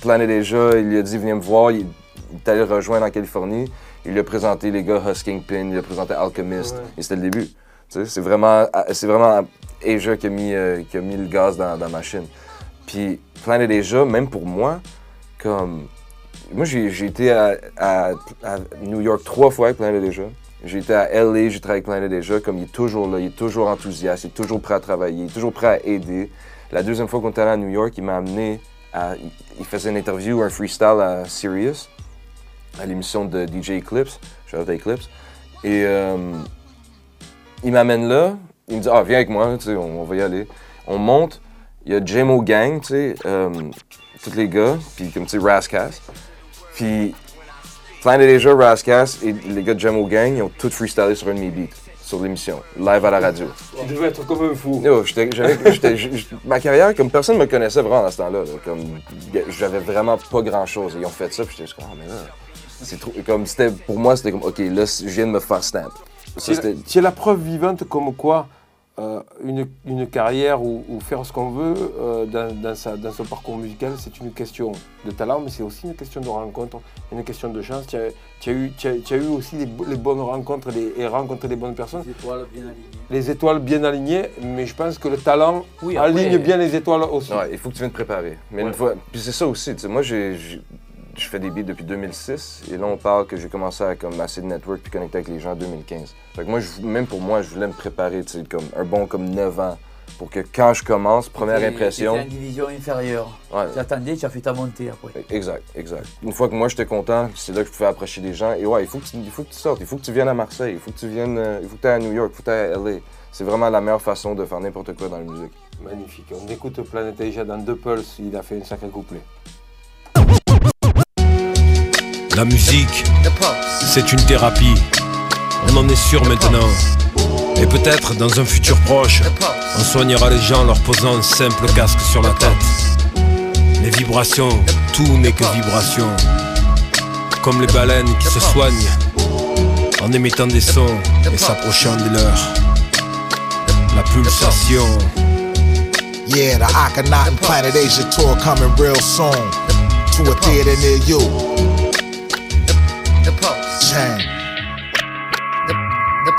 Planet déjà, il lui a dit viens me voir. Il, il est allé le rejoindre en Californie. Il a présenté les gars Husking Pin, il a présenté Alchemist, et c'était le début. C'est vraiment, c'est vraiment Asia qui a mis, euh, qui a mis le gaz dans, dans la machine. Puis Planet Asia, même pour moi, comme. Moi, j'ai été à, à- à New York trois fois avec Planet Asia. J'ai été à LA, j'ai travaillé avec Planet Asia. Comme il est toujours là, il est toujours enthousiaste, il est toujours prêt à travailler, il est toujours prêt à aider. La deuxième fois qu'on était allé à New York, il m'a amené à. il- Il faisait une interview, un freestyle à Sirius, à l'émission de DJ Eclipse. Shout out à Eclipse. Et euh, il m'amène là, il me dit Ah, viens avec moi, tu sais, on, on va y aller. On monte, il y a JMO Gang, tu sais, euh, tous les gars, puis comme tu sais, Rascas. Puis Planet Asia, Rascas et les gars de JMO Gang, ils ont tous freestylé sur un de mes beats, sur l'émission, live à la radio. Tu devais être comme un fou. Yo, j'- ma carrière, comme personne me connaissait vraiment dans ce temps-là. là. Comme j'avais vraiment pas grand-chose. Ils ont fait ça, puis j'étais juste comme, ah, mais là, c'est trop. Comme c'était, pour moi, c'était comme, ok, là, je viens de me faire snap. Ça, C'est la, preuve vivante comme quoi euh, une, une carrière ou, ou faire ce qu'on veut euh, dans, dans sa- dans son parcours musical, c'est une question de talent, mais c'est aussi une question de rencontre, une question de chance. Tu as, tu as eu, tu as- tu as eu aussi les, bo- les bonnes rencontres les- et rencontré les bonnes personnes, Les étoiles bien alignées. les étoiles bien alignées, mais je pense que le talent Oui, après- aligne bien les étoiles aussi. Ouais, il faut que tu viennes te préparer. Mais une fois, puis c'est ça aussi. Moi, j'ai- je fais des beats depuis 2006 et là, on parle que j'ai commencé à comme assez de network puis connecter avec les gens en 2015. Fait que moi, je- même pour moi, je voulais me préparer, tu sais, comme un bon comme 9 ans pour que quand je commence, première impression. en division inférieure. Ouais. Tu attendais, tu as fait ta montée après. Exact, exact. Une fois que moi j'étais content, c'est là que je pouvais approcher des gens. Et ouais, il faut que tu, il faut que tu sortes, il faut que tu viennes à Marseille, il faut que tu viennes, euh, il faut que tu ailles à New York, il faut que tu ailles à LA. C'est vraiment la meilleure façon de faire n'importe quoi dans la musique. Magnifique. On écoute Planète Asia dans deux pulses, il a fait un sacré couplet. La musique, c'est une thérapie. On en est sûr maintenant. Et peut-être dans un futur proche, on soignera les gens en leur posant un simple casque sur la tête. Les vibrations, tout n'est que vibration. Comme les baleines qui se soignent en émettant des sons et s'approchant de leur. La pulsation. Yeah, the Akhenaten Planet Asia tour coming real soon to a theater near you.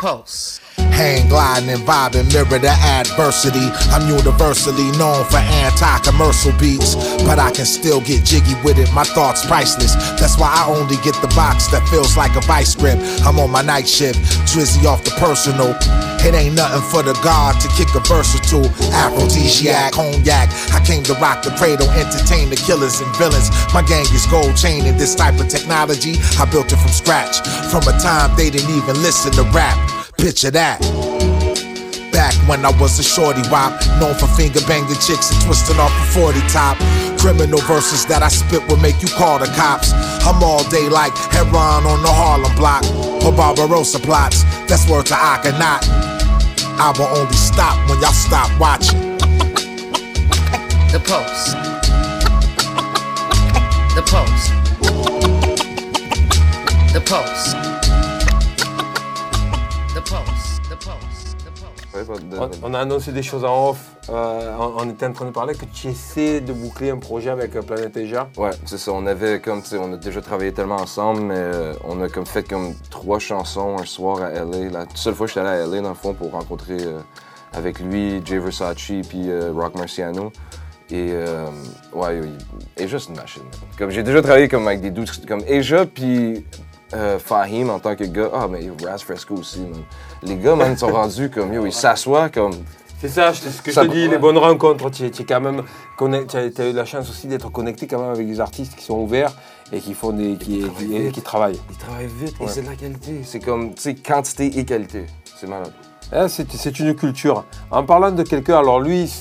Hang gliding and vibing, mirror the adversity. I'm universally known for anti-commercial beats, but I can still get jiggy with it. My thoughts priceless. That's why I only get the box that feels like a vice grip. I'm on my night shift, drizzy off the personal. It ain't nothing for the god to kick a versatile aphrodisiac, cognac. I came to rock the cradle, entertain the killers and villains. My gang is gold chain and this type of technology. I built it from scratch, from a time they didn't even listen to rap. Picture that. Back when I was a shorty wop, known for finger banging chicks and twisting off a 40 top. Criminal verses that I spit will make you call the cops. I'm all day like heroin on the Harlem block. Or Barbarossa plots, that's word to Akhenaten. I will only stop when y'all stop watching. The Pulse. The Pulse. The Pulse. Pas de- On, on a annoncé des choses en off. euh, on, on était en train de parler que tu essaies de boucler un projet avec euh, Planète Asia. Ouais, c'est ça. On avait comme, tu sais, on a déjà travaillé tellement ensemble, mais euh, on a comme fait comme trois chansons un soir à LA. La seule fois que j'étais allé à LA, dans le fond, pour rencontrer euh, avec lui, Jay Versace, puis Rock Marciano. Et euh, ouais, Asia, c'est une machine. Comme j'ai déjà travaillé comme avec des doutes comme Asia, puis euh, Fahim en tant que gars. Ah, mais Raz Fresco aussi, man. Les gars, man, sont rendus comme, yo, ils s'assoient comme. C'est ça, c'est ce que Ça- je te dis, les bonnes rencontres. Tu es, tu es quand même connect- as, eu la chance aussi d'être connecté quand même avec des artistes qui sont ouverts et qui font des, qui, qui- et qui travaillent. Ils travaillent vite et Ouais. c'est de la qualité. C'est comme, tu sais, quantité et qualité. C'est malade. Hein, c'est une culture. En parlant de quelqu'un, alors lui,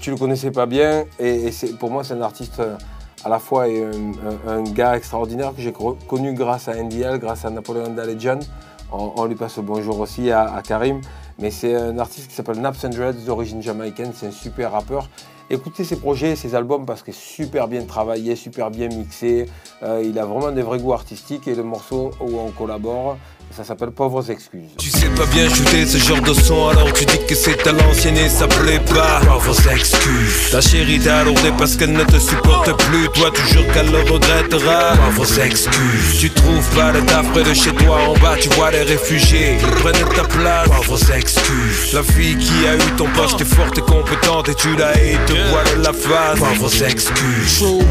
tu le connaissais pas bien, et, et pour moi, c'est un artiste euh, à la fois un, gars extraordinaire que j'ai co- connu grâce à NDL, grâce à Napoléon Dalejan. On, lui passe le bonjour aussi à, à Karim. Mais c'est un artiste qui s'appelle Naps and Dreads, d'origine jamaïcaine. C'est un super rappeur. Écoutez ses projets, ses albums, parce qu'il est super bien travaillé, super bien mixé. Euh, il a vraiment des vrais goûts artistiques. Et le morceau où on collabore, Ça s'appelle Pauvres excuses. Tu sais pas bien shooter ce genre de son alors tu dis que c'est à l'ancienne et ça plaît pas Pauvres excuses Ta chérie t'a lourdé parce qu'elle ne te supporte plus Toi toujours qu'elle le regrettera Pauvres excuses Tu trouves pas le taf près de chez toi en bas Tu vois les réfugiés Ils prennent ta place Pauvres excuses La fille qui a eu ton poste est forte et compétente Et tu l'as et te voile la face Pauvres excuses True,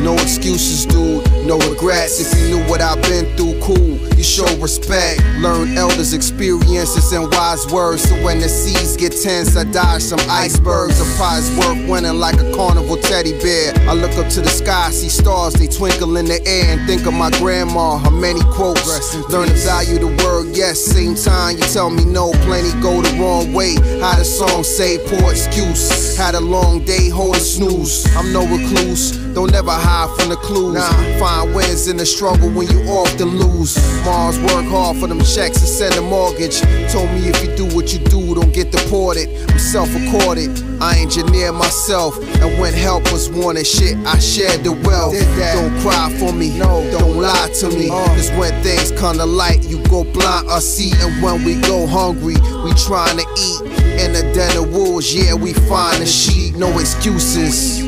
no excuses, dude. No regrets. If you knew what I've been through, cool. You show respect. Learn elders' experiences and wise words. So when the seas get tense, I dodge some icebergs. A prize worth winning like a carnival teddy bear. I look up to the sky, see stars, they twinkle in the air, and think of my grandma. Her many quotes. Learn to value the word yes. Same time, you tell me no. Plenty go the wrong way. How the song say, poor excuse. Had a long day, hold a snooze. I'm no recluse. Don't ever hide from the clues. Find wins in the struggle when you often lose. Mars work hard for them checks and send a mortgage. Told me if you do what you do, don't get deported. I'm self-accorded. I engineer myself, and when help was wanted, shit, I shared the wealth. Don't cry for me, no, don't lie to me. Uh. Cause when things come to light, you go blind or see. And when we go hungry, we trying to eat. In the den of wolves, yeah, we find a sheep, no excuses.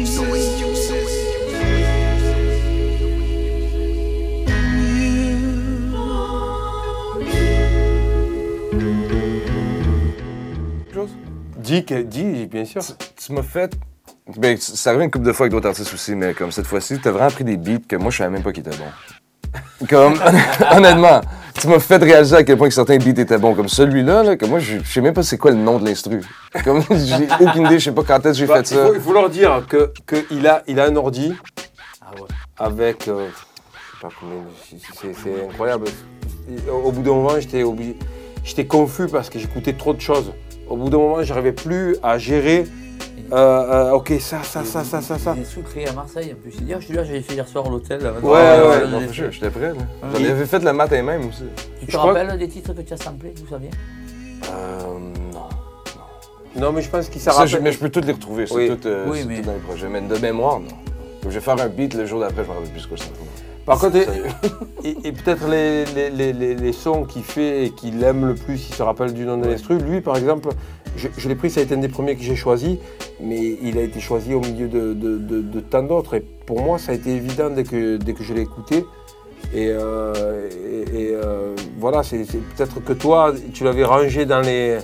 Dis, que- dis, bien sûr. Tu m'as fait. Ben, ça revient une couple de fois avec d'autres artistes aussi, mais comme cette fois-ci, t'as vraiment pris des beats que moi, je savais même pas qu'ils étaient bons. <laughs> Comme, <laughs> honnêtement, tu m'as fait réaliser à quel point que certains beats étaient bons. Comme celui-là, là, que moi, je sais même pas c'est quoi le nom de l'instru. Comme, <laughs> j'ai aucune idée, je sais pas quand est-ce que j'ai Bah, fait il, ça. faut, il faut leur dire que, que il, a, il a un ordi avec. euh, je sais pas combien. c'est- incroyable. Au bout d'un moment, j'étais obligé. J'étais confus parce que j'écoutais trop de choses. Au bout d'un moment, j'arrivais plus à gérer. euh, euh, ok, ça, ça, ça, ça, ça, ça. Des sous créés à Marseille en plus. Je suis là, j'avais fait hier soir à l'hôtel. Ouais, ouais, je non, j'étais prêt, là. Ah, J'en avais fait le matin même aussi. Tu te Je rappelles des titres que tu as samplés, d'où ça vient Euh, non. Non, mais je pense qu'il Ça, s'en je- rappelle. mais je peux tous les retrouver, c'est Oui. tout, euh, Oui, mais- tout dans les projets. Mais de mémoire, non. Je vais faire un beat le jour d'après, je me rappelle plus ce que c'est. Par contre, <laughs> et, peut-être les, les, les- sons qu'il fait et qu'il aime le plus, il se rappelle du nom de l'instru. Lui, par exemple, je, je l'ai pris, ça a été un des premiers que j'ai choisi, mais il a été choisi au milieu de, de- de- de tant d'autres. Et pour moi, ça a été évident dès que, dès que je l'ai écouté. Et, euh, et- et, euh, voilà, c'est peut-être que toi, tu l'avais rangé dans les,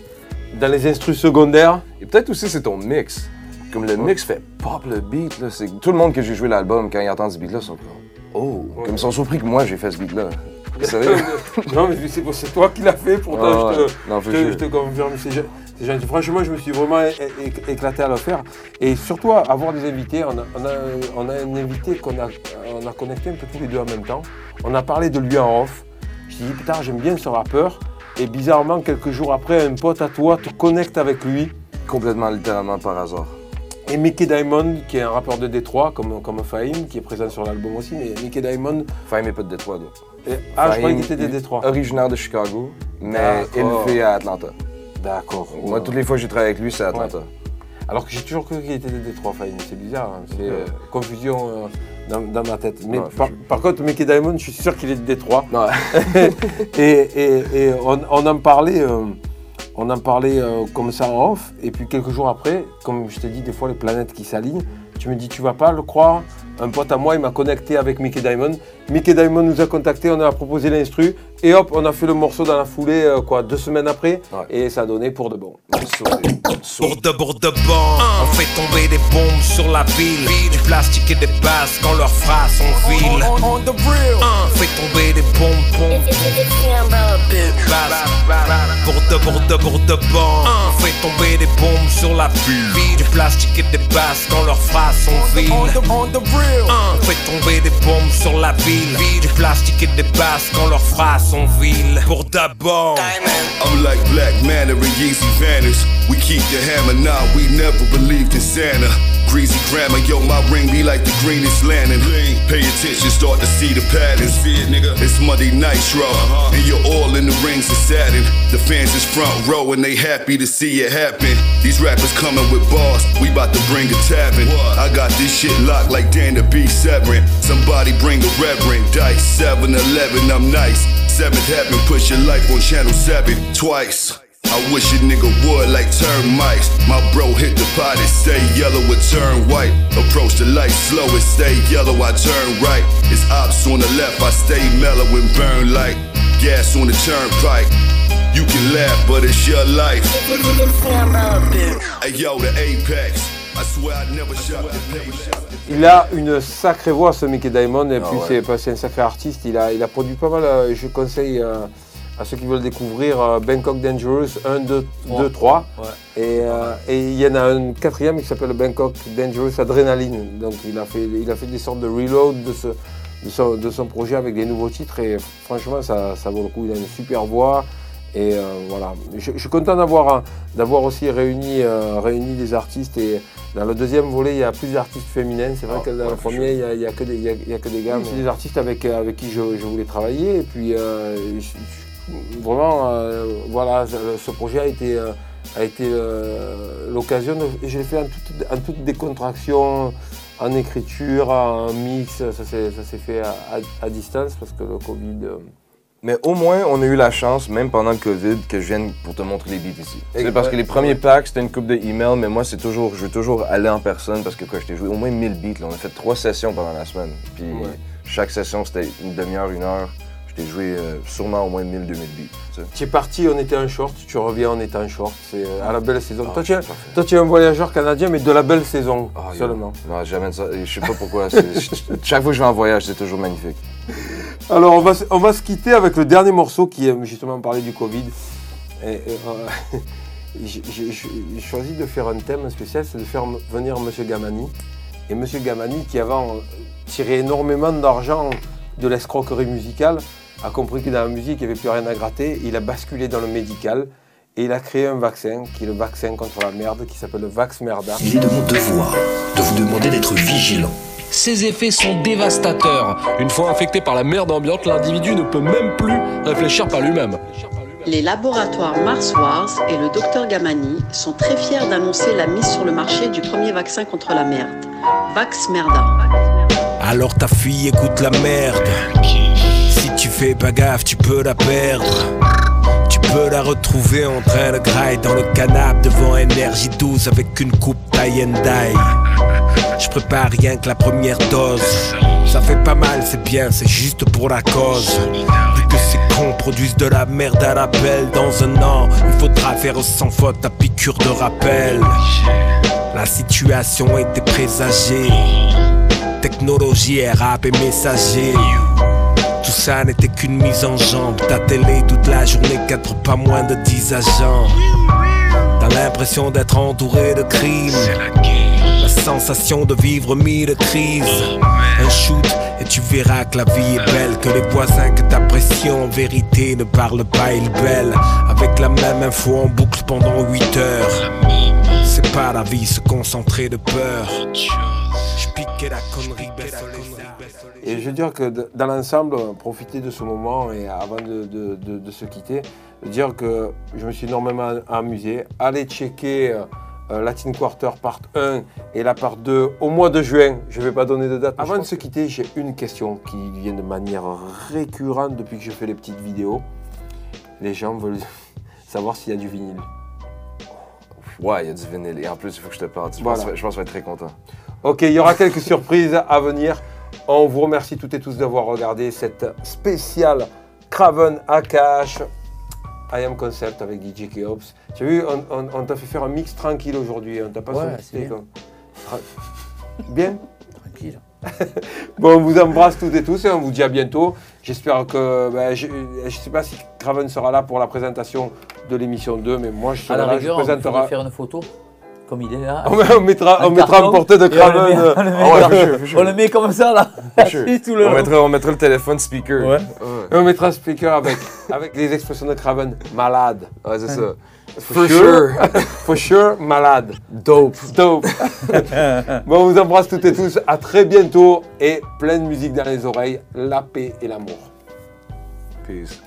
dans les instrus secondaires. Et peut-être aussi c'est ton mix. Comme le mix fait pop le beat, là. Tout le monde que j'ai joué l'album, quand ils entendent ce beat-là, sont comme Oh! Comme ils sont surpris que moi j'ai fait ce beat-là. <laughs> Non, mais c'est c'est toi qui l'as fait, pourtant Ah je, ouais. te, Non, je faut te- que je- je te confirme. C'est gentil. Franchement, je me suis vraiment éclaté à le faire. Et surtout, avoir des invités. On a, on a, on a un invité qu'on a, on a connecté un peu tous les deux en même temps. On a parlé de lui en off. Je dit, putain, j'aime bien ce rappeur. Et bizarrement, quelques jours après, un pote à toi te connecte avec lui. Complètement, littéralement par hasard. Et Mickey Diamond, qui est un rappeur de Détroit, comme, comme Fahim, qui est présent sur l'album aussi. Mais Mickey Diamond. Fahim n'est pas de Détroit. Et- ah, je croyais qu'il était de Détroit. Originaire de Chicago, mais élevé à Atlanta. D'accord. Moi, toutes les fois que j'ai travaillé avec lui, c'est à Atlanta. Alors que j'ai toujours cru qu'il était de Détroit, Fahim. C'est bizarre, hein. c'est euh, confusion euh, dans, dans ma tête. Mais Ouais, par, contre, Mickey Diamond, je suis sûr qu'il est de Détroit. Ouais. <laughs> et et- et on, on en parlait, euh, on en parlait euh, comme ça en off. Et puis quelques jours après, comme je t'ai dit, des fois les planètes qui s'alignent, tu me dis, tu vas pas le croire un pote à moi, il m'a connecté avec Mickey Diamond. Mickey Diamond nous a contacté, on a proposé l'instru. Et hop, on a fait le morceau dans la foulée, euh, quoi, deux semaines après, ouais. et ça a donné pour de bon. Pour de pour de bon, on fait tomber des bombes sur la ville, du plastique et des basses quand leurs phrases sont villes. Hein, on, fait tomber des bombes, bombes, Pour de pour de pour de bon, hein, on fait tomber des bombes sur la ville, du plastique et des basses quand leurs phrases sont villes. Fait tomber des bombes sur la ville. Du plastique et des basses quand leurs phrases sont viles. Pour d'abord, I'm like Black Manor and Yeezy Vanish. We keep the hammer now, nah, we never believed in Santa. Greasy grammar, yo, my ring be like the greenest lantern. Pay attention, start to see the patterns. See it, nigga. It's Monday Nitro, uh-huh. and you're all in the rings of Saturn. The fans is front row, and they happy to see it happen. These rappers coming with bars, we bout to bring a tavern. What? I got this shit locked like Danny the be Severin. Somebody bring a reverend. Dice 7 11, I'm nice. seventh heaven. Push your life on channel seven twice. I wish a nigga would like termites. My bro hit the pot, it stay yellow, it turn white. Approach the light slow, it stay yellow, I turn right. It's ops on the left, I stay mellow and burn light. gas on the turnpike. You can laugh, but it's your life. Hey yo, the apex. Il a une sacrée voix, ce Mickey Diamond, et Ah puis ouais. c'est un sacré artiste. Il a, il a produit pas mal. euh, Je conseille euh, à ceux qui veulent découvrir euh, Bangkok Dangerous 1, 2, 2 3. Ouais. Et, euh, et il y en a un quatrième qui s'appelle Bangkok Dangerous Adrenaline. Donc il a fait, il a fait des sortes de reload de, ce, de, son, de son projet avec des nouveaux titres. Et franchement, ça, ça vaut le coup. Il a une super voix. Et euh, voilà, je, je suis content d'avoir un- d'avoir aussi réuni, euh, réuni des artistes. Et dans le deuxième volet, il y a plus d'artistes féminins. C'est vrai Ah, que dans ouais, le premier, il n'y a, il y a que des, il y a- il y a que des gars. C'est des artistes avec, euh, avec qui je, je voulais travailler. Et puis, euh, je- vraiment, euh, voilà, ce projet a été, euh, a été euh, l'occasion. de- Je l'ai fait en toute, en toute décontraction, en écriture, en mix. Ça s'est ça s'est fait à, à- à distance parce que le Covid. Mais au moins, on a eu la chance, même pendant le COVID, que je vienne pour te montrer les beats ici. C'est parce que les premiers packs, c'était une coupe de emails, mais moi, c'est toujours, je veux toujours aller en personne parce que quoi, je t'ai joué au moins 1000 beats. là. On a fait trois sessions pendant la semaine. Puis Ouais. chaque session, c'était une demi-heure, une heure. Je t'ai joué euh, sûrement au moins 1000, 2000 beats. tu es parti, on était en short, tu reviens, on est en short. C'est euh, à la belle saison. Ah, toi, tu es, c'est parfait. toi, tu es un voyageur canadien, mais de la belle saison yo. seulement. Non, j'amène ça. Je sais pas pourquoi. Chaque fois que je vais en voyage, c'est toujours magnifique. Alors, on va, se- quitter avec le dernier morceau qui aime justement parler du Covid. Euh, <laughs> j'ai choisi de faire un thème spécial, c'est de faire venir Monsieur Gamani. Et Monsieur Gamani, qui avant euh, tirait énormément d'argent de l'escroquerie musicale, a compris que dans la musique, il n'y avait plus rien à gratter. Il a basculé dans le médical et il a créé un vaccin, qui est le vaccin contre la merde, qui s'appelle le Vax Merda. Il est de mon devoir de vous demander d'être vigilant. Ces effets sont dévastateurs. Une fois infecté par la merde ambiante, l'individu ne peut même plus réfléchir par lui-même. Les laboratoires Mars Wars et le docteur Gamani sont très fiers d'annoncer la mise sur le marché du premier vaccin contre la merde, Vax Merda. Alors ta fille écoute la merde. Si tu fais pas gaffe, tu peux la perdre. Tu peux la retrouver en train de grailler dans le canapé devant énergie 12 avec une coupe tie and die. Je prépare rien que la première dose. Ça fait pas mal, c'est bien, c'est juste pour la cause. Vu que ces cons produisent de la merde à l'appel, dans un an, il faudra faire sans faute ta piqûre de rappel. La situation était présagée. Technologie, rap et messager. Tout ça n'était qu'une mise en jambe. Ta télé toute la journée, quatre pas moins de 10 agents. T'as l'impression d'être entouré de crimes. Sensation de vivre mille crises. Un shoot et tu verras que la vie est belle. Que les voisins que t'apprécies en vérité ne parlent pas, ils belle. Avec la même info en boucle pendant 8 heures. C'est pas la vie, se concentrer de peur. Je piquais la connerie. Et je veux dire que dans l'ensemble, profiter de ce moment et avant de, se quitter, dire que je me suis énormément amusé. Allez checker euh, Latin Quarter part 1 et la part 2 au mois de juin. Je ne vais pas donner de date. Avant de se quitter, j'ai une question qui vient de manière récurrente depuis que je fais les petites vidéos. Les gens veulent <laughs> savoir s'il y a du vinyle. Ouais, il y a du vinyle. Et en plus, il faut que je te parle. Je, Voilà. pense, je pense que je vais être très content. Ok, il y aura quelques surprises à venir. On vous remercie toutes et tous d'avoir regardé cette spéciale Craven Akash I Am Concept avec DJ Keops. Tu as vu, on, on- on t'a fait faire un mix tranquille aujourd'hui. On t'a pas Ouais, sollicité bien. comme- Tra- Bien? Tranquille. <laughs> Bon, on vous embrasse toutes et tous et on vous dit à bientôt. J'espère que. ben, je ne sais pas si Craven sera là pour la présentation de l'émission 2, mais moi je À serai la là. Rigueur, présenterai. faire une photo, comme il est là. On met- on mettra- Un on mettra un portrait de et on le Craven, met- On le met, ah ouais, sure, sure. on le met comme ça, là. Sure. <laughs> assis tout le on, long. mettra, on mettra le téléphone speaker. Ouais. Et on mettra un speaker avec, avec les expressions de Craven. Malade. Ouais, c'est ça. For sure. <laughs> For sure, malade. Dope. <laughs> Dope. bon, on vous embrasse toutes et tous. À très bientôt. Et pleine musique dans les oreilles. La paix et l'amour. Peace.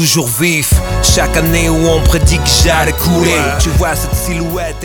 Toujours vif, chaque année où on prédit que j'allais couler. Tu vois cette silhouette.